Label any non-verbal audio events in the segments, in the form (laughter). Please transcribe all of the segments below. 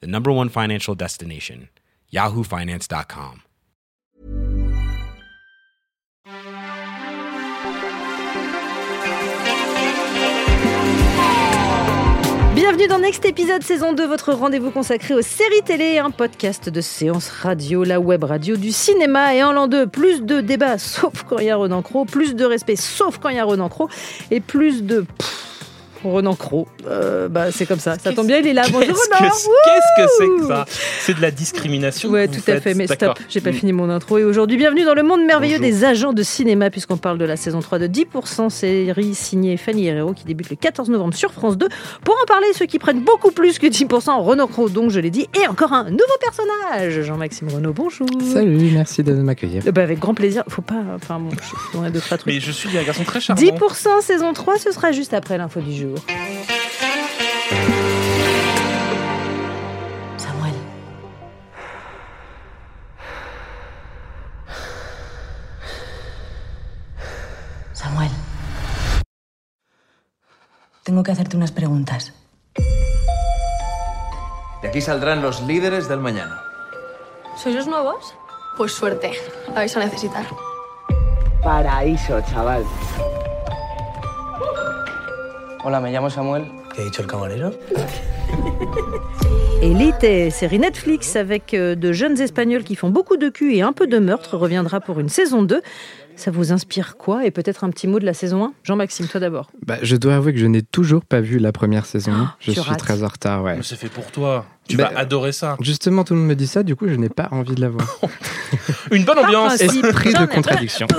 the number one financial destination, yahoofinance.com. Bienvenue dans Next épisode saison 2, votre rendez-vous consacré aux séries télé, un podcast de séance radio, la web radio du cinéma. Et en l'an 2, plus de débats, (laughs) sauf quand il y a Ronan Croc, plus de respect, sauf quand il y a Ronan Croc, et plus de... Ronan Croc. Euh, bah, c'est comme ça. Ça tombe bien, il est là. Bonjour Ronan. c'est- qu'est-ce que c'est que ça? C'est de la discrimination. Ouais, que tout à fait, mais stop, j'ai pas Mm. fini mon intro. Et aujourd'hui, bienvenue dans le monde merveilleux Bonjour. des agents de cinéma, puisqu'on parle de la saison 3 de 10%, série signée Fanny Herrero, qui débute le 14 novembre sur France 2. Pour en parler, ceux qui prennent beaucoup plus que 10%, Renaud Croc, donc je l'ai dit, et encore un nouveau personnage, Jean-Maxime Renaud, bonjour. Salut, merci de m'accueillir. Euh, bah, avec grand plaisir, faut pas, enfin bon, je on a deux, trois trucs. Mais je suis un garçon très charmant. 10% saison 3, ce sera juste après l'info du jour. Samuel. Samuel. Tengo que hacerte unas preguntas. De aquí saldrán los líderes del mañana. ¿Sois los nuevos? Pues suerte, la vais a necesitar. Paraíso, chaval. Hola, me llamo Samuel. ¿Qué ha dicho el camarero? Elite, série Netflix avec euh, de jeunes Espagnols qui font beaucoup de cul et un peu de meurtre, reviendra pour une saison 2. Ça vous inspire quoi Et peut-être un petit mot de la saison 1 Jean-Maxime, toi d'abord. Bah, je dois avouer que je n'ai toujours pas vu la première saison. je tu suis rates. très en retard, ouais. Mais c'est fait pour toi. Tu Bah, vas adorer ça. Justement, tout le monde me dit ça, du coup, je n'ai pas envie de la voir. (laughs) Une bonne ambiance. Esprit de contradiction. (laughs)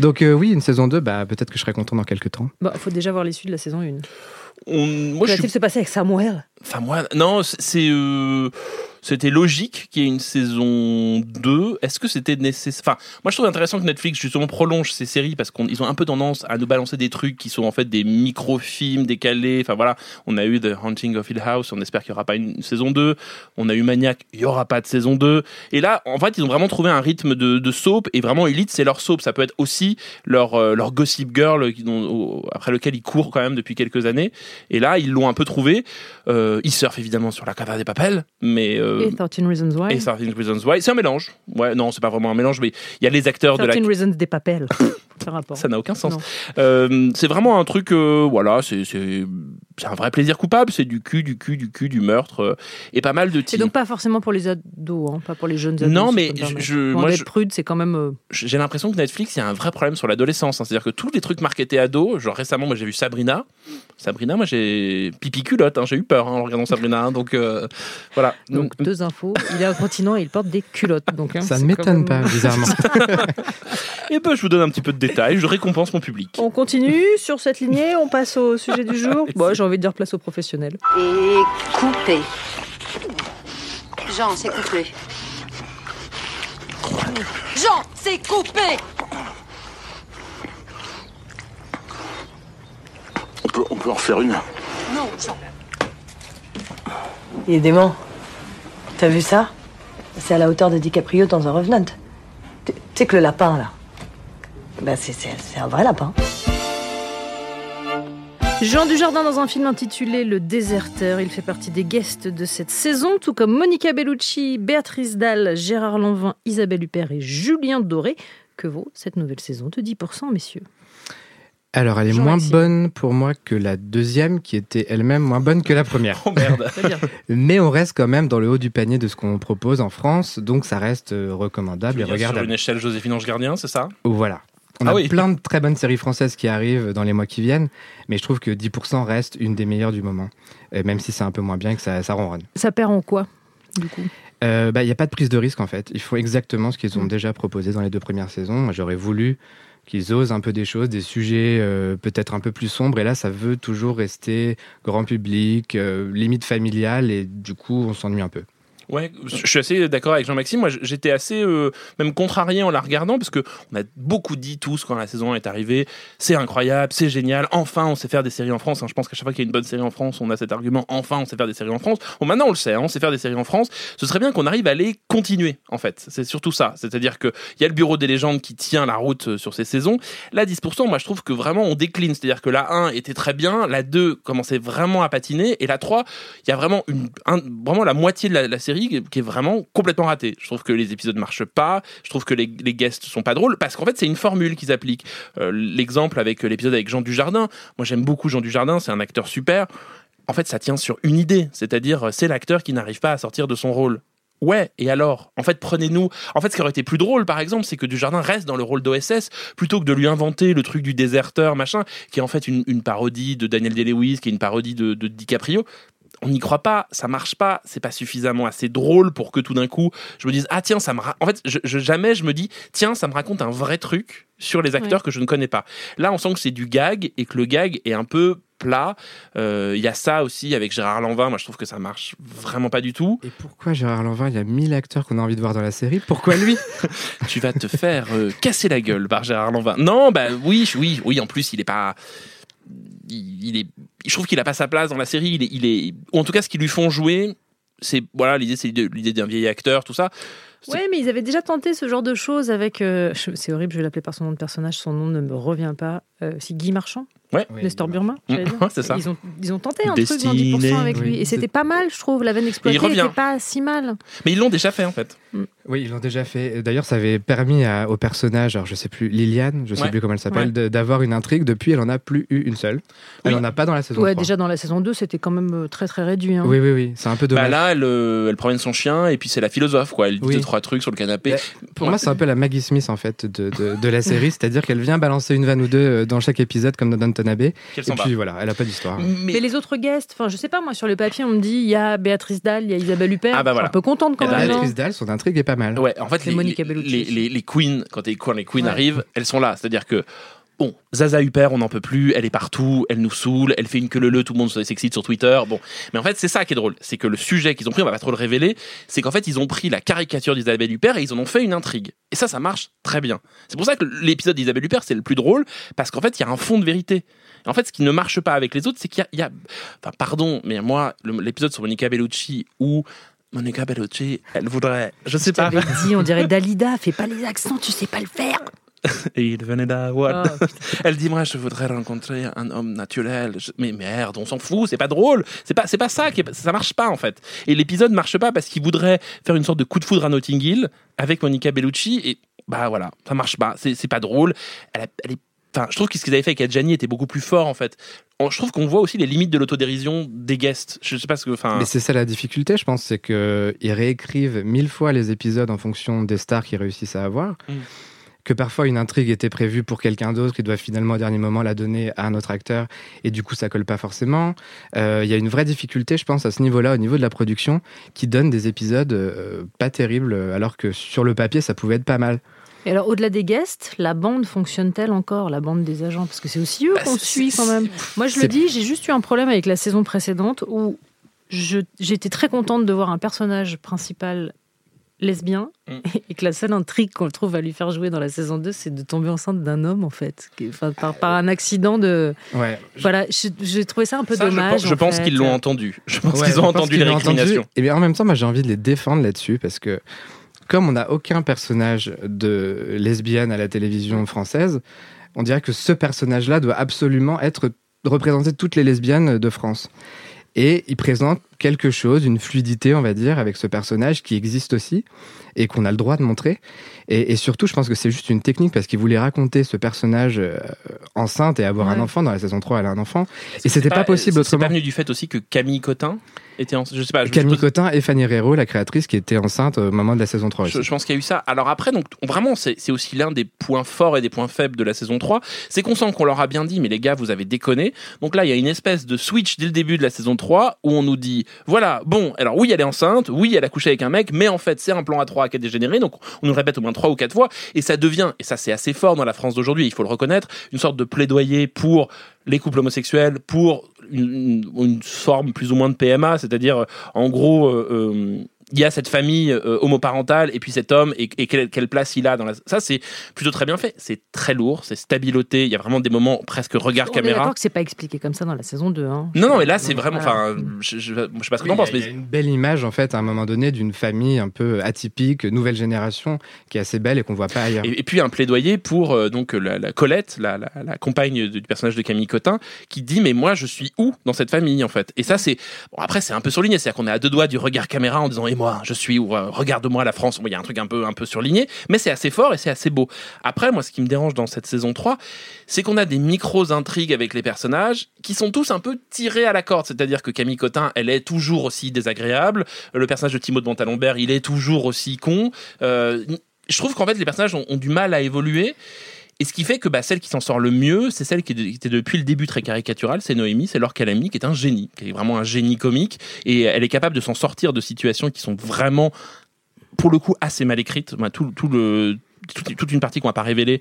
Donc euh, oui, une saison 2, bah, peut-être que je serai content dans quelques temps. Il faut déjà voir l'issue de la saison 1. On- Moi, je suis. se passer avec Samuel? Enfin, moi, non, c'est- c'est. euh, C'était logique qu'il y ait une saison 2. Est-ce que c'était nécessaire? Enfin, moi je trouve intéressant que Netflix justement prolonge ces séries parce qu'ils ont un peu tendance à nous balancer des trucs qui sont en fait des micro-films décalés. Enfin voilà, on a eu The Haunting of Hill House, on espère qu'il n'y aura pas une saison 2. On a eu Maniac, il n'y aura pas de saison 2. Et là, en fait, ils ont vraiment trouvé un rythme de, soap et vraiment Elite, c'est leur soap. Ça peut être aussi leur, euh, leur Gossip Girl au- après lequel ils courent quand même depuis quelques années. Et là, ils l'ont un peu trouvé. Euh, ils surfent évidemment sur la Casa des Papel, mais. Euh, Et 13 Reasons Why et 13 Reasons Why. C'est un mélange. Ouais, non, c'est pas vraiment un mélange, mais il y a les acteurs de la. 13 Reasons des papels. (laughs) Ça n'a aucun sens. Euh, c'est vraiment un truc, euh, voilà, c'est un vrai plaisir coupable. C'est du cul, du cul, du cul, du meurtre et pas mal de Et tirs. donc pas forcément pour les ados, hein, pas pour les jeunes ados. Non, mais je moi, d'être je- prude, c'est quand même... J'ai l'impression que Netflix, il y a un vrai problème sur l'adolescence. hein. C'est-à-dire que tous les trucs marketés ados, genre récemment, moi j'ai vu Sabrina. Sabrina, moi j'ai pipi culotte. hein. J'ai eu peur hein, en regardant Sabrina. hein. donc euh, voilà. Donc, deux infos. Il est incontinent et il porte des culottes. Donc, hein, Ça c'est ne quand m'étonne même- pas, (laughs) bizarrement. (laughs) Et ben, je vous donne un petit peu de détails. Je récompense mon public. On continue sur cette lignée, on passe au sujet du jour. (laughs) Bon, j'ai envie de dire place aux professionnels. Et coupé. Jean, c'est coupé. Jean, c'est coupé peut, on peut en refaire une. Non, Jean. Il est dément. T'as vu ça? C'est à la hauteur de DiCaprio dans un Revenant. Tu sais que le lapin, là, bah c'est- c'est c'est un vrai lapin. Jean Dujardin dans un film intitulé Le Déserteur. Il fait partie des guests de cette saison, tout comme Monica Bellucci, Béatrice Dalle, Gérard Lanvin, Isabelle Huppert et Julien Doré. Que vaut cette nouvelle saison? De 10%, messieurs Alors, elle est moins bonne pour moi que la deuxième, qui était elle-même moins bonne que la première. (laughs) Oh merde. Très bien. Mais on reste quand même dans le haut du panier de ce qu'on propose en France, donc ça reste euh, recommandable et dire sur regardable. une échelle Joséphine Ange Gardien, c'est ça? Voilà. On Ah a oui. plein de très bonnes séries françaises qui arrivent dans les mois qui viennent, mais je trouve que 10% reste une des meilleures du moment, même si c'est un peu moins bien et que ça, ça ronronne. Ça perd en quoi, du coup? Euh, bah, Il n'y a pas de prise de risque en fait. Ils font exactement ce qu'ils ont Mm. déjà proposé dans les deux premières saisons. Moi, j'aurais voulu qu'ils osent un peu des choses, des sujets euh, peut-être un peu plus sombres. Et là, ça veut toujours rester grand public, euh, limite familial, et du coup, on s'ennuie un peu. Ouais, je suis assez d'accord avec Jean-Maxime. Moi, j'étais assez euh, même contrarié en la regardant parce que on a beaucoup dit tous quand la saison est arrivée, c'est incroyable, c'est génial. Enfin, on sait faire des séries en France. Hein. Je pense qu'à chaque fois qu'il y a une bonne série en France, on a cet argument. Enfin, on sait faire des séries en France. Bon, maintenant, on le sait, hein, on sait faire des séries en France. Ce serait bien qu'on arrive à les continuer. En fait, c'est surtout ça. C'est-à-dire que il y a le bureau des légendes qui tient la route euh, sur ces saisons. La 10%, moi, je trouve que vraiment on décline. C'est-à-dire que la 1 était très bien, la 2 commençait vraiment à patiner, et la 3, il y a vraiment une, vraiment la moitié de la, la série qui est vraiment complètement raté. Je trouve que les épisodes marchent pas. Je trouve que les, guests sont pas drôles parce qu'en fait c'est une formule qu'ils appliquent. Euh, L'exemple avec l'épisode avec Jean Dujardin. Moi j'aime beaucoup Jean Dujardin, c'est un acteur super. En fait, ça tient sur une idée, c'est-à-dire c'est l'acteur qui n'arrive pas à sortir de son rôle. Ouais, et alors? En fait, prenez-nous. En fait, ce qui aurait été plus drôle, par exemple, c'est que Dujardin reste dans le rôle d'OSS plutôt que de lui inventer le truc du déserteur, machin, qui est en fait une, une parodie de Daniel Day-Lewis, qui est une parodie de, de DiCaprio on n'y croit pas, ça marche pas, c'est pas suffisamment assez drôle pour que tout d'un coup je me dise ah tiens ça me en fait je, jamais je me dis tiens ça me raconte un vrai truc sur les acteurs que je ne connais pas. Là on sent que c'est du gag et que le gag est un peu plat. Euh, Il y a ça aussi avec Gérard Lanvin. Moi, je trouve que ça marche vraiment pas du tout. Et pourquoi Gérard Lanvin Il y a mille acteurs qu'on a envie de voir dans la série. Pourquoi lui? (laughs) Tu vas te faire euh, casser la gueule par Gérard Lanvin. Non, bah oui, oui, oui. En plus, il est pas il, est, je trouve qu'il a pas sa place dans la série. Il est, il est, ou en tout cas, ce qu'ils lui font jouer, c'est voilà, l'idée, c'est l'idée d'un vieil acteur, tout ça. Oui, mais ils avaient déjà tenté ce genre de choses avec. Euh, c'est horrible, je vais l'appeler par son nom de personnage, son nom ne me revient pas. Euh, c'est Guy Marchand Ouais. Nestor Burma, c'est ça. Ils ont, ils ont tenté un truc dans 10% avec lui. Et c'était pas mal, je trouve. La veine exploitée n'était pas si mal. Mais ils l'ont déjà fait, en fait. Mm. Oui, ils l'ont déjà fait. D'ailleurs, ça avait permis à, au personnage, alors je sais plus, Liliane, je sais Ouais. plus comment elle s'appelle, d'avoir une intrigue. Depuis, elle en a plus eu une seule. Elle Oui. en a pas dans la saison Ouais, 3. déjà dans la saison 2, c'était quand même euh, très très réduit. hein. Oui, oui, oui. C'est un peu dommage. Bah là, elle, euh, elle promène son chien et puis c'est la philosophe, quoi. Elle dit trois trucs sur le canapé. Pour Ouais. moi, c'est un peu la Maggie Smith en fait de, de, de la série, c'est-à-dire qu'elle vient balancer une vanne ou deux euh, dans chaque épisode comme dans Downton Abbey. Qu'elle Et s'en va. puis voilà, elle a pas d'histoire. Mais... Mais les autres guests, enfin, je sais pas, moi, sur le papier, on me dit il y a Béatrice Dalle, il y a Isabelle Huppert. Ah bah Je suis voilà. un peu contente quand ben, même. Béatrice hein. Dalle, son intrigue est pas mal. Ouais, en fait, les, les, les, les- les queens, quand, les, quand les queens Ouais. arrivent, elles sont là. C'est-à-dire que, bon, Zaza Huppert, on n'en peut plus, elle est partout, elle nous saoule, elle fait une queue leu, tout le monde s'excite sur Twitter. Bon, mais en fait, c'est ça qui est drôle. C'est que le sujet qu'ils ont pris, on va pas trop le révéler, c'est qu'en fait, ils ont pris la caricature d'Isabelle Huppert et ils en ont fait une intrigue. Et ça, ça marche très bien. C'est pour ça que l'épisode d'Isabelle Huppert, c'est le plus drôle, parce qu'en fait, il y a un fond de vérité. Et en fait, ce qui ne marche pas avec les autres, c'est qu'il y a, il y a- enfin, pardon, mais moi, le- l'épisode sur Monica Bellucci où Monica Bellucci, elle voudrait, je sais Je pas, dit, on dirait (laughs) Dalida, fais pas les accents, tu sais pas le faire. (laughs) et il venait d'avoir. Oh, (laughs) Elle dit moi je voudrais rencontrer un homme naturel. Je- Mais merde, on s'en fout, c'est pas drôle. C'est pas c'est pas ça qui est- ça marche pas en fait. Et l'épisode marche pas parce qu'il voudrait faire une sorte de coup de foudre à Notting Hill avec Monica Bellucci et bah voilà, ça marche pas. C'est c'est pas drôle. Elle, a- elle est Enfin, je trouve que ce qu'ils avaient fait avec Adjani était beaucoup plus fort en fait. On- Je trouve qu'on voit aussi les limites de l'autodérision des guests. Je sais pas ce que. Enfin, Mais c'est ça la difficulté, je pense, c'est qu'ils réécrivent mille fois les épisodes en fonction des stars qu'ils réussissent à avoir. Mm. Que parfois une intrigue était prévue pour quelqu'un d'autre, qui doit finalement au dernier moment la donner à un autre acteur, et du coup ça colle pas forcément. Euh, Il y a une vraie difficulté, je pense, à ce niveau-là, au niveau de la production, qui donne des épisodes euh, pas terribles, alors que sur le papier ça pouvait être pas mal. Et alors, au-delà des guests, la bande fonctionne-t-elle encore, la bande des agents? Parce que c'est aussi eux Bah, qu'on suit quand même. Moi, je le dis, j'ai juste eu un problème avec la saison précédente où j'étais très contente de voir un personnage principal lesbien Mm. (laughs) et que la seule intrigue qu'on trouve à lui faire jouer dans la saison 2, c'est de tomber enceinte d'un homme, en fait. Enfin, par, par un accident de... Ouais. Voilà, je- j'ai trouvé ça un peu ça, dommage. je en pense qu'ils l'ont entendu. Je pense qu'ils ont entendu les récriminations. Et bien en même temps, moi j'ai envie de les défendre là-dessus parce que comme on n'a aucun personnage de lesbienne à la télévision française, on dirait que ce personnage-là doit absolument être représenter toutes les lesbiennes de France. Et il présente quelque chose, une fluidité, on va dire, avec ce personnage qui existe aussi et qu'on a le droit de montrer. Et, et surtout, je pense que c'est juste une technique parce qu'il voulait raconter ce personnage euh, enceinte et avoir un enfant. Dans la saison 3, elle a un enfant. Et c'était pas, possible C'est pas autrement. venu du fait aussi que Camille Cotin était en. Je sais pas. je- je Camille pose- Cotin et Fanny Herrero, la créatrice qui était enceinte au moment de la saison 3 Je, pense qu'il y a eu ça. Alors après, donc on- vraiment, c'est aussi l'un des points forts et des points faibles de la saison 3. C'est qu'on sent qu'on leur a bien dit, mais les gars, vous avez déconné. Donc là, il y a une espèce de switch dès le début de la saison 3 où on nous dit, voilà, bon, alors oui, elle est enceinte, oui, elle a couché avec un mec, mais en fait, c'est un plan à 3 qui a dégénéré. Donc on nous répète au moins trois ou quatre fois. Et ça devient, et ça c'est assez fort dans la France d'aujourd'hui, il faut le reconnaître, une sorte de plaidoyer pour les couples homosexuels, pour une, forme plus ou moins de PMA, c'est-à-dire, en gros, euh, euh, il y a cette famille euh, homoparentale et puis cet homme et, et quelle, quelle place il a dans la. Ça, c'est plutôt très bien fait. C'est très lourd, c'est stabiloté. Il y a vraiment des moments presque regard On caméra. d'accord que c'est pas expliqué comme ça dans la saison 2. Hein. Non, non, mais là, c'est vraiment. Enfin, je, je, je sais pas ce que Oui, t'en penses, mais il y a une belle image en fait à un moment donné d'une famille un peu atypique, nouvelle génération, qui est assez belle et qu'on voit pas ailleurs. Et, et puis un plaidoyer pour euh, donc la, la Colette, la, la, la compagne du personnage de Camille Cotin, qui dit mais moi je suis où dans cette famille en fait? Et ça c'est bon, après c'est un peu surligné, c'est-à-dire qu'on est à deux doigts du regard caméra en disant moi je suis où Euh, Regarde-moi la France. Il y a un truc un peu surligné, mais c'est assez fort et c'est assez beau. Après moi ce qui me dérange dans cette saison 3, c'est qu'on a des micros intrigues avec les personnages qui sont tous un peu tirés à la corde, c'est-à-dire que Camille Cotin elle est toujours aussi désagréable, le personnage de Thibaut de Montalembert il est toujours aussi con. Euh, je trouve qu'en fait les personnages ont du mal à évoluer. Et ce qui fait que bah, celle qui s'en sort le mieux, c'est celle qui qui était depuis le début très caricaturale, c'est Noémie, c'est Laure Calamy, qui est un génie, qui est vraiment un génie comique, et elle est capable de s'en sortir de situations qui sont vraiment, pour le coup, assez mal écrites. Bah, tout, tout le, toute, toute une partie qu'on va pas révéler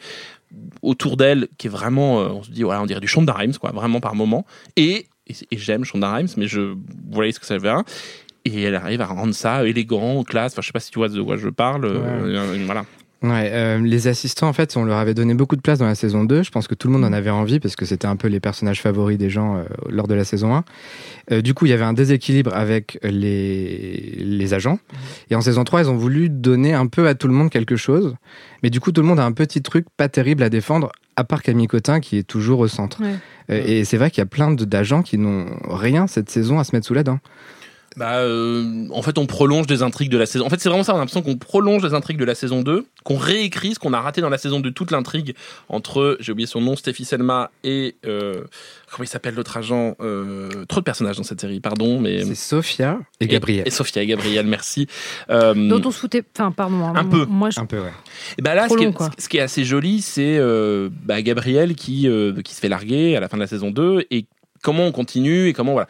autour d'elle, qui est vraiment, euh, on se dit, voilà, on dirait du Shonda Rhimes, quoi, vraiment par moment. Et, et, et j'aime Shonda Rhimes, mais je, vous voyez ce que ça veut dire. Et elle arrive à rendre ça élégant, classe. Enfin, je sais pas si tu vois de quoi je parle. euh, voilà. Ouais, euh, les assistants, en fait, on leur avait donné beaucoup de place dans la saison 2. Je pense que tout le monde en avait envie parce que c'était un peu les personnages favoris des gens euh, lors de la saison 1. Euh, du coup, il y avait un déséquilibre avec les, les agents. Et en saison 3, ils ont voulu donner un peu à tout le monde quelque chose. Mais du coup, tout le monde a un petit truc pas terrible à défendre, à part Camille Cotin qui est toujours au centre. Ouais. Et c'est vrai qu'il y a plein d'agents qui n'ont rien cette saison à se mettre sous la dent. Bah, euh, en fait, on prolonge des intrigues de la saison. En fait, c'est vraiment ça. On a l'impression qu'on prolonge les intrigues de la saison 2, qu'on réécrit ce qu'on a raté dans la saison 2, toute l'intrigue entre, j'ai oublié son nom, Stéphie Selma et euh, comment il s'appelle l'autre agent. Euh, trop de personnages dans cette série, pardon, mais C'est Sophia et Gabriel. Et, Sophia et Gabriel, merci. Euh, Dont on se foutait. Enfin, pardon. hein, Un peu. Moi, je... Un peu, ouais. Et bah là, qui, est, ce qui est assez joli, c'est euh, bah, Gabriel qui, euh, qui se fait larguer à la fin de la saison 2 et comment on continue et comment voilà.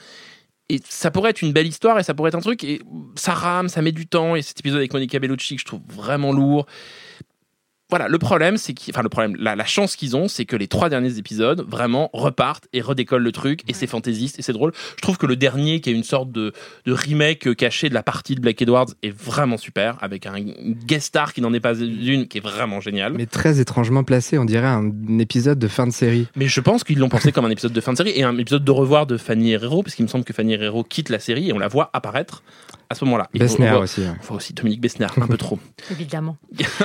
Et ça pourrait être une belle histoire et ça pourrait être un truc et ça rame, ça met du temps et cet épisode avec Monica Bellucci que je trouve vraiment lourd. Voilà, le problème, c'est qu'il, enfin le problème, la, la chance qu'ils ont, c'est que les trois derniers épisodes vraiment repartent et redécollent le truc et c'est fantaisiste et c'est drôle. Je trouve que le dernier, qui est une sorte de, de remake caché de la partie de Black Edwards, est vraiment super avec un guest star qui n'en est pas une, qui est vraiment génial. Mais très étrangement placé, on dirait un épisode de fin de série. Mais je pense qu'ils l'ont pensé comme un épisode de fin de série et un épisode de revoir de Fanny Herrero, parce qu'il me semble que Fanny Herrero quitte la série et on la voit apparaître à ce moment-là. On voit- aussi. ouais. on voit aussi Dominique Bessner, un peu trop. (laughs) Évidemment.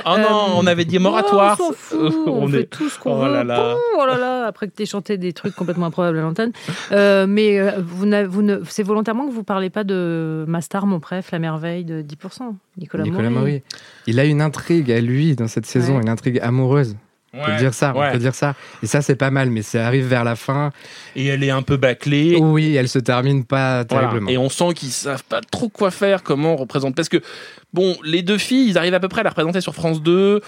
oh non, on avait dit moratoire. Oh, on s'en fout, on, On fait est- tout ce qu'on Oh veut. là là. Oh là là, après que tu chanté des trucs complètement improbables à l'antenne. Euh, mais euh, vous vous ne, c'est volontairement que vous parlez pas de Mastar, mon préf, la merveille de 10%. Nicolas, Nicolas Maury. Maury. Il a une intrigue à lui dans cette saison, Ouais. une intrigue amoureuse. On peut dire ça, ouais. on peut dire ça. Et ça, c'est pas mal, mais ça arrive vers la fin. Et elle est un peu bâclée. Oui, elle se termine pas Voilà. terriblement. Et on sent qu'ils savent pas trop quoi faire, comment on représente. Parce que, bon, les deux filles, ils arrivent à peu près à la représenter sur France 2.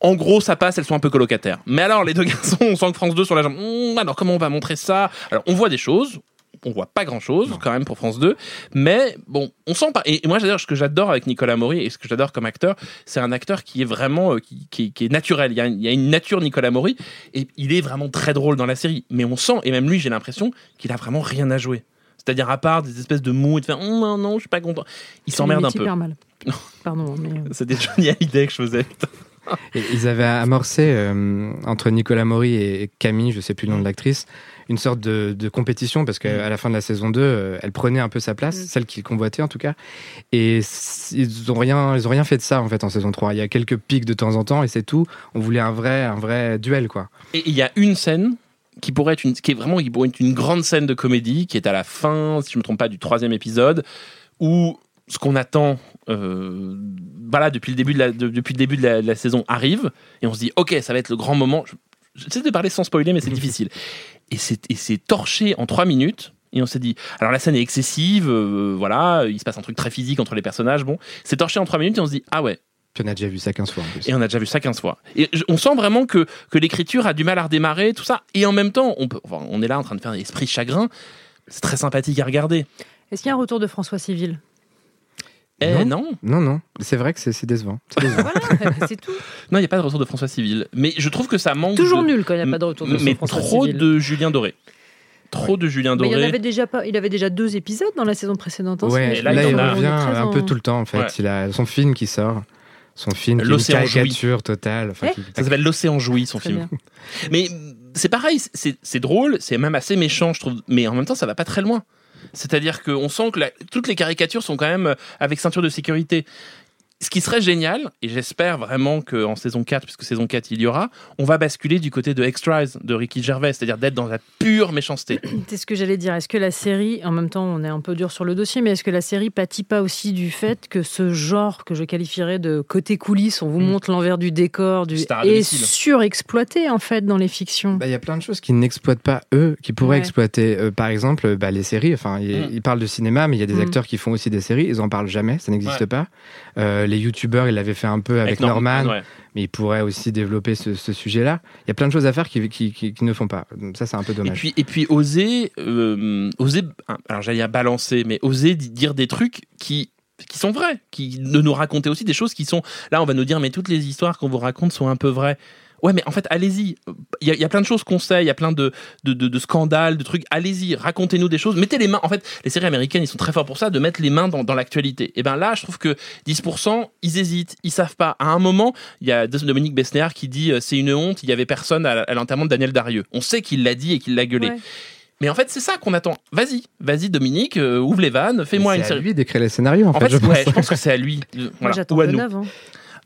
En gros, ça passe, elles sont un peu colocataires. Mais alors, les deux (laughs) garçons, on sent que France 2 sur la jambe. Hum, alors, comment on va montrer ça? Alors, on voit des choses. On voit pas grand chose quand même pour France 2, mais bon, on sent pas. Et moi, j'adore ce que j'adore avec Nicolas Maury et ce que j'adore comme acteur, c'est un acteur qui est vraiment euh, qui, qui- qui est naturel. Il y, a, il y a une nature Nicolas Maury et il est vraiment très drôle dans la série. Mais on sent et même lui, j'ai l'impression qu'il a vraiment rien à jouer. C'est-à-dire à part des espèces de mots et de faire Hum, non non, je suis pas content. Il s'emmerde un peu. mal. Pardon, mais. euh, (laughs) C'était Johnny Hallyday que je faisais. Ils avaient amorcé euh, entre Nicolas Maury et Camille, je sais plus le nom de l'actrice, une sorte de, de compétition parce qu'à la fin de la saison 2, euh, elle prenait un peu sa place, Mm. celle qu'ils convoitaient en tout cas. Et ils ont rien, ils ont rien fait de ça en fait en saison 3. Il y a quelques pics de temps en temps et c'est tout. On voulait un vrai, un vrai duel quoi. Et il y a une scène qui pourrait être une, qui est vraiment qui pourrait être une grande scène de comédie, qui est à la fin, si je me trompe pas, du troisième épisode, où ce qu'on attend, euh, voilà, depuis le début de la, de- depuis le début de la, de la saison arrive, et on se dit, ok, ça va être le grand moment. Je- J'essaie de parler sans spoiler, mais c'est (laughs) difficile. Et c'est et c'est torché en trois minutes. Et on s'est dit, alors la scène est excessive, euh, voilà, il se passe un truc très physique entre les personnages, bon, c'est torché en trois minutes et on se dit, ah ouais, Puis on a déjà vu ça 15 fois en plus. et on a déjà vu ça 15 fois. Et on sent vraiment que, que l'écriture a du mal à redémarrer, tout ça. Et en même temps, on, peut, enfin, on est là en train de faire un esprit chagrin. C'est très sympathique à regarder. Est-ce qu'il y a un retour de François Civil? Eh non, Non, non, c'est vrai que c'est décevant. C'est (laughs) décevant. Voilà, c'est tout. (laughs) non, il n'y a pas de retour de François Civil. Mais je trouve que ça manque. Toujours de- nul quand il n'y a pas de retour de Mais François trop Civil. de Julien Doré. Trop de Julien Mais il, y en Doré. avait déjà pas, il avait déjà deux épisodes dans la saison précédente. hein, Ouais, là, là, il revient un en- peu tout le temps en fait. Ouais. Il a son film qui sort. Son film qui est une L'Océan jouit. caricature totale. Enfin, Eh qui- Ça s'appelle L'Océan jouit, son Très film. bien. Mais c'est pareil, c'est c'est drôle, c'est même assez méchant, je trouve. Mais en même temps, ça va pas très loin. C'est-à-dire qu'on sent que toutes les caricatures sont quand même euh, avec ceinture de sécurité. Ce qui serait génial, et j'espère vraiment qu'en saison 4, puisque saison 4 il y aura, on va basculer du côté de Extras de Ricky Gervais, c'est-à-dire d'être dans la pure méchanceté. (clears throat) C'est ce que j'allais dire. Est-ce que la série, en même temps, on est un peu dur sur le dossier, mais est-ce que la série pâtit pas aussi du fait que ce genre que je qualifierais de côté coulisses, on vous Mm. montre l'envers du décor, du est surexploité en fait dans les fictions? Bah, Il y a plein de choses qui n'exploitent pas eux, qui pourraient Ouais. exploiter. Euh, par exemple, bah, les séries. Enfin, ils, Mm. ils parlent de cinéma, mais il y a des Mm. acteurs qui font aussi des séries. Ils en parlent jamais, ça n'existe Ouais. pas. Euh, les youtubeurs, ils l'avaient fait un peu avec, Norman, ouais. mais ils pourraient aussi développer ce, ce sujet-là. Il y a plein de choses à faire qui, qui, qui- qui ne font pas. Donc ça, c'est un peu Et dommage. puis, et puis oser, euh, oser, alors j'allais dire balancer, mais oser di- dire des trucs qui qui sont vrais, qui de nous raconter aussi des choses qui sont là on va nous dire mais toutes les histoires qu'on vous raconte sont un peu vraies. Ouais, mais en fait, allez-y. Il y, a- il y a plein de choses qu'on sait, il y a plein de, de, de- de scandales, de trucs. Allez-y, racontez-nous des choses. Mettez les mains. En fait, les séries américaines, ils sont très forts pour ça, de mettre les mains dans, dans l'actualité. Et ben là, je trouve que 10%, ils hésitent, ils savent pas. À un moment, il y a Dominique Besnéard qui dit euh, c'est une honte, il y avait personne à, à l'enterrement de Daniel Darieux. On sait qu'il l'a dit et qu'il l'a gueulé. Ouais. Mais en fait, c'est ça qu'on attend. Vas-y, vas-y, Dominique, euh, ouvre les vannes, fais-moi C'est une à série. lui d'écrire les scénarios, en, En fait, je pense. ouais, je pense que c'est à lui. Euh, Moi voilà. j'attends Ou à de nous. neuf. hein.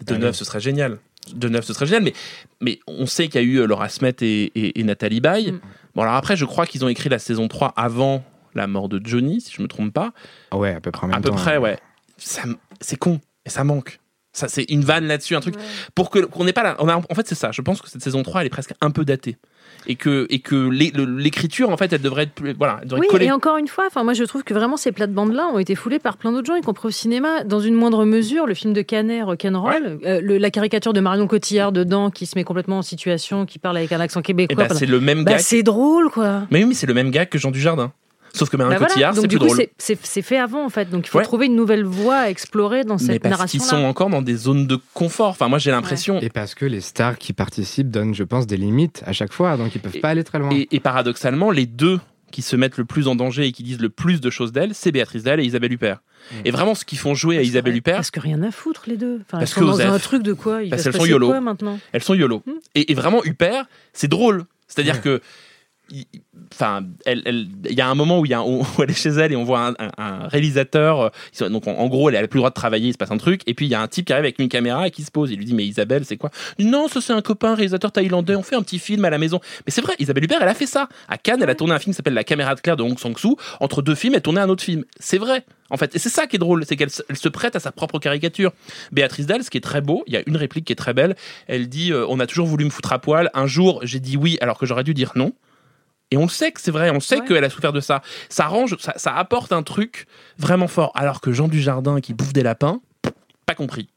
De neuf, ce serait génial. De neuf, ce serait génial. Mais, mais on sait qu'il y a eu euh, Laura Smet et, et- et Nathalie Baye. Mm. Bon, alors après, je crois qu'ils ont écrit la saison 3 avant la mort de Johnny, si je me trompe pas. Ah Ouais, à peu près en même À peu temps, près, hein. ouais. C'est con. Et ça manque. Ça, c'est une vanne là-dessus, un truc. Pour que qu'on n'ait pas là. On a, en fait, c'est ça. Je pense que cette saison 3, elle est presque un peu datée. Et que, et que l'écriture, en fait, elle devrait être plus. Voilà, elle devrait Oui, et encore une fois, enfin moi je trouve que vraiment ces plates-bandes-là ont été foulées par plein d'autres gens, y compris au cinéma. Dans une moindre mesure, le film de Canet, Rock'n'Roll, euh, le- la caricature de Marion Cotillard dedans, qui se met complètement en situation, qui parle avec un accent québécois. bah, c'est le même Bah, gars. c'est drôle, quoi. Mais oui, mais c'est le même gars que Jean Dujardin. Sauf que Marion Bah voilà. Cotillard, Donc c'est du plus coup, drôle. c'est- fait avant, en fait. Donc il faut Ouais. trouver une nouvelle voie à explorer dans Mais cette parce qu'ils narration-là. sont encore dans des zones de confort. Enfin, moi, j'ai l'impression. Et parce que les stars qui participent donnent, je pense, des limites à chaque fois, donc ils peuvent Et- pas aller très loin. Et, et paradoxalement, les deux qui se mettent le plus en danger et qui disent le plus de choses d'elle, c'est Béatrice Dalle et Isabelle Huppert. Et vraiment, ce qu'ils font jouer à Isabelle Huppert, Parce que rien à foutre, les deux. Enfin, Parce ils sont que dans Osef. un truc de quoi Il Parce qu'elles sont YOLO. quoi maintenant? Elles sont YOLO. Hmm. Et, et vraiment, Huppert, c'est drôle. C'est-à-dire que. Il- Enfin, elle, elle- il y a un moment où, il y a un- (laughs) où elle est chez elle et on voit un, un- un réalisateur. euh, Donc, en, en gros, elle a plus le droit de travailler, il se passe un truc. Et puis, il y a un type qui arrive avec une caméra et qui se pose. Il lui dit Mais Isabelle, c'est quoi? Dit, Non, ça, c'est un copain réalisateur thaïlandais. On fait un petit film à la maison. Mais c'est vrai, Isabelle Huppert, elle a fait ça. À Cannes, elle a tourné un film qui s'appelle La caméra de Claire de Hong Sang-soo. Entre deux films, elle tournait un autre film. C'est vrai. En fait, et c'est ça qui est drôle, c'est qu'elle se- elle se prête à sa propre caricature. Béatrice Dalle, ce qui est très beau, il y a une réplique qui est très belle. Elle dit euh, On a toujours voulu me foutre à poil. Un jour, j'ai dit oui alors que j'aurais dû dire non. Et on le sait que c'est vrai, on sait Ouais. qu'elle a souffert de ça. Ça range, ça, ça apporte un truc vraiment fort. Alors que Jean Dujardin qui bouffe des lapins, pas compris.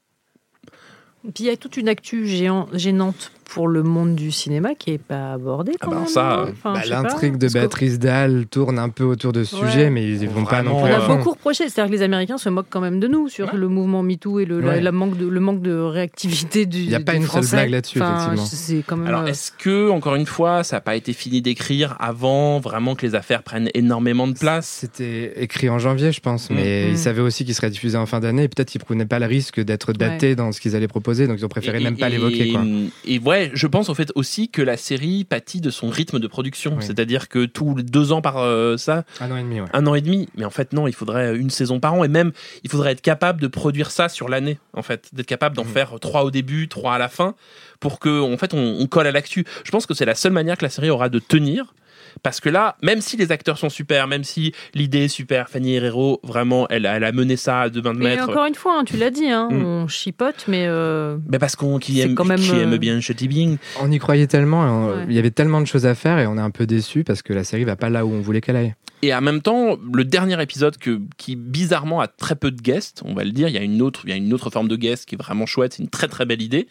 Puis il y a toute une actu géant- gênante pour le monde du cinéma qui est pas abordée. Ah bah même, ça, hein. euh, Enfin, Bah, L'intrigue de Béatrice Dalle tourne un peu autour de ce Ouais. sujet, mais ils vont pas non plus On a fond. beaucoup reproché, c'est-à-dire que les Américains se moquent quand même de nous sur Ouais. le mouvement MeToo et le, la- Ouais. la manque de, le manque de réactivité du. Il y a pas une seule Français. blague là-dessus, Enfin, effectivement. C'est quand même. Alors, euh, est-ce que, encore une fois, ça n'a pas été fini d'écrire avant vraiment que les affaires prennent énormément de place? C'était écrit en janvier, je pense, mais Mm. ils savaient aussi qu'il serait diffusé en fin d'année. et Peut-être qu'ils prenaient pas le risque d'être datés dans ce qu'ils allaient proposer, donc ils ont préféré Et- même pas et- l'évoquer. quoi. Et ouais, je pense en fait aussi que la série pâtit de son rythme de production. Oui. C'est-à-dire que tous les deux ans par euh, ça, Un an et demi, ouais. un an et demi. Mais en fait, non, il faudrait une saison par an. Et même, il faudrait être capable de produire ça sur l'année, en fait. D'être capable d'en Mhm. faire trois au début, trois à la fin, pour que, en fait, on, on colle à l'actu. Je pense que c'est la seule manière que la série aura de tenir. Parce que là, même si les acteurs sont super, même si l'idée est super, Fanny Herrero, vraiment, elle, a- elle a mené ça à 20 Mais mètres. encore une fois, hein, tu l'as dit, hein, Mm. on chipote, mais euh, Mais parce qu'on qui aime, quand même, qui euh, aime bien Chetty Bing. On y croyait tellement, on- Ouais. il y avait tellement de choses à faire et on est un peu déçu parce que la série va pas là où on voulait qu'elle aille. Et en même temps, le dernier épisode que, qui bizarrement a très peu de guests, on va le dire, il y a une autre, il y a une autre forme de guest qui est vraiment chouette, c'est une très très belle idée.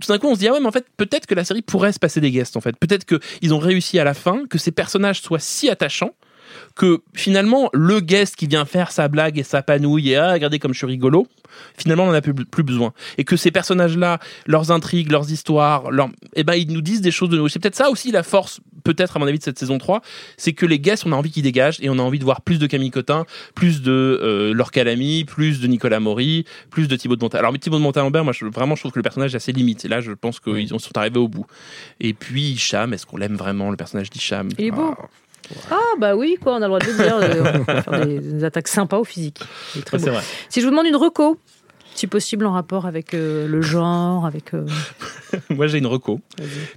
Tout d'un coup, on se dit ah ouais, mais en fait, peut-être que la série pourrait se passer des guests en fait. Peut-être que ils ont réussi à la fin que ces personnages soient si attachants que finalement le guest qui vient faire sa blague et sa panouille et ah regardez comme je suis rigolo, finalement on en a plus, plus besoin et que ces personnages-là, leurs intrigues, leurs histoires, eh ben ils nous disent des choses de nous. C'est peut-être ça aussi la force, peut-être à mon avis de cette saison 3, c'est que les guests on a envie qu'ils dégagent et on a envie de voir plus de Camille Cotin, plus de euh, Laure Calamy, plus de Nicolas Maury, plus de Thibaut de Montalembert. Alors mais Thibaut de Montalembert, moi je, vraiment je trouve que le personnage a ses limites et là je pense qu'ils sont arrivés au bout. Et puis Hicham, est-ce qu'on l'aime vraiment le personnage d'Hicham? Il est beau. Ah bah oui, quoi, on a le droit de le dire. euh, on peut faire des, des attaques sympas au physique. Il est très beau. c'est vrai. Si je vous demande une reco, si possible en rapport avec euh, le genre, avec... euh, (laughs) Moi, j'ai une reco.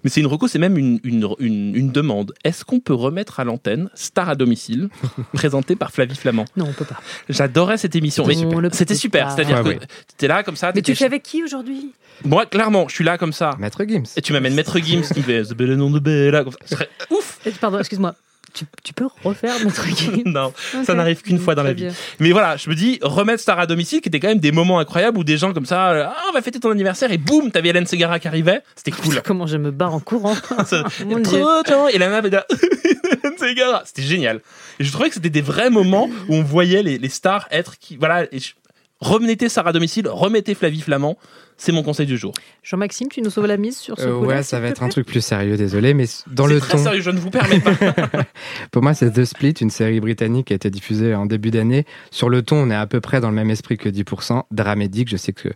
Mais c'est une reco, c'est même une, une, une, une demande. Est-ce qu'on peut remettre à l'antenne Star à domicile, présentée par Flavie Flamand? Non, on peut pas. J'adorais cette émission. Mais On le C'était super. pas. C'est-à-dire Ouais, que ouais. t'étais là comme ça. Mais tu t'étais- fais avec qui aujourd'hui? Moi, clairement, je suis là comme ça. Maître Gims. Et tu m'amènes Maître Gims qui me fait The Belle nom de Bella. comme ça. Ce serait ouf Eh, Pardon, excuse-moi. Tu, tu peux refaire notre game (laughs) Non, ça n'arrive qu'une fois dans la vie. bien. Mais voilà, je me dis, remettre Star à domicile, qui était quand même des moments incroyables où des gens comme ça, euh, ah, on va fêter ton anniversaire, et boum, t'avais Hélène Segara qui arrivait. C'était cool. Comment je me barre en courant (laughs) Ça- Mon trop Dieu. Et la meuf (laughs) Hélène Segara. C'était génial. Et je trouvais que c'était des vrais moments où on voyait les, les stars être qui, voilà, et je- remettez Sarah à domicile, remettez Flavie Flamand. C'est mon conseil du jour. Jean-Maxime, tu nous sauves la mise sur ce Euh, coup-là, ouais, ça va être un truc plus sérieux, désolé, mais dans C'est le très ton. sérieux, je ne vous permets pas. (laughs) Pour moi, c'est The Split, une série britannique qui a été diffusée en début d'année. Sur le ton, on est à peu près dans le même esprit que 10%. Dramédique, je sais que euh,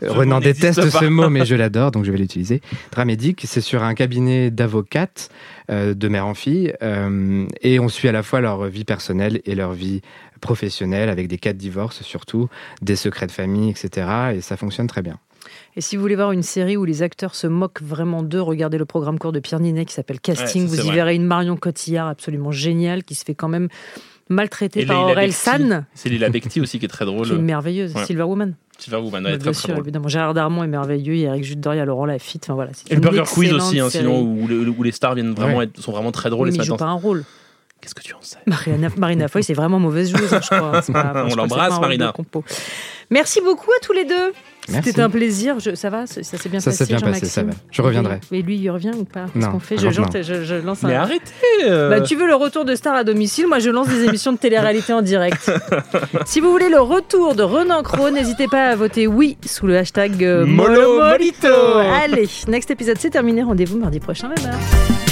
Ce Renan déteste ce mot, mais (laughs) je l'adore, donc je vais l'utiliser. Dramédique, c'est sur un cabinet d'avocates euh, de mère en fille, euh, et on suit à la fois leur vie personnelle et leur vie professionnelle, avec des cas de divorce surtout, des secrets de famille, etc. Et ça fonctionne très bien. Et si vous voulez voir une série où les acteurs se moquent vraiment d'eux, regardez le programme court de Pierre Ninet qui s'appelle Casting. Ouais, vous y vrai. verrez une Marion Cotillard absolument géniale qui se fait quand même maltraiter Et par Aurel. San, C'est Lila Bekti aussi qui est très drôle. qui est merveilleuse. Ouais. Silver Woman. Silver Woman, Ouais, ouais, bien très sûr, très drôle. évidemment. Gérard Darmon est merveilleux. Il y a Eric Jude Doria, Laurent Lafitte. Enfin, voilà, Et le Burger Quiz aussi, hein, sinon, où, le- où les stars viennent vraiment Ouais. être- sont vraiment très Oui, drôles. mais et il se joue mettent pas un rôle. Qu'est-ce que tu en sais? Marina, Marina Foy, c'est vraiment mauvaise joueuse, hein, je crois. (laughs) Pas- On l'embrasse, Marina. compo. Merci beaucoup à tous les deux. C'était un plaisir. Je- ça va Ça, s'est bien Ça passé s'est bien passé, ça va. Je reviendrai. Et lui, il revient ou pas? Qu'est-ce Non, qu'on fait je, alors genre, non. je, je lance Mais un. arrêtez euh. Bah, tu veux le retour de Star à domicile? Moi, je lance des émissions de télé-réalité en direct. (laughs) si vous voulez le retour de Renan Cro, n'hésitez pas à voter oui sous le hashtag euh, Molo Molomolito. Molito. Allez, next épisode, c'est terminé. Rendez-vous mardi prochain, même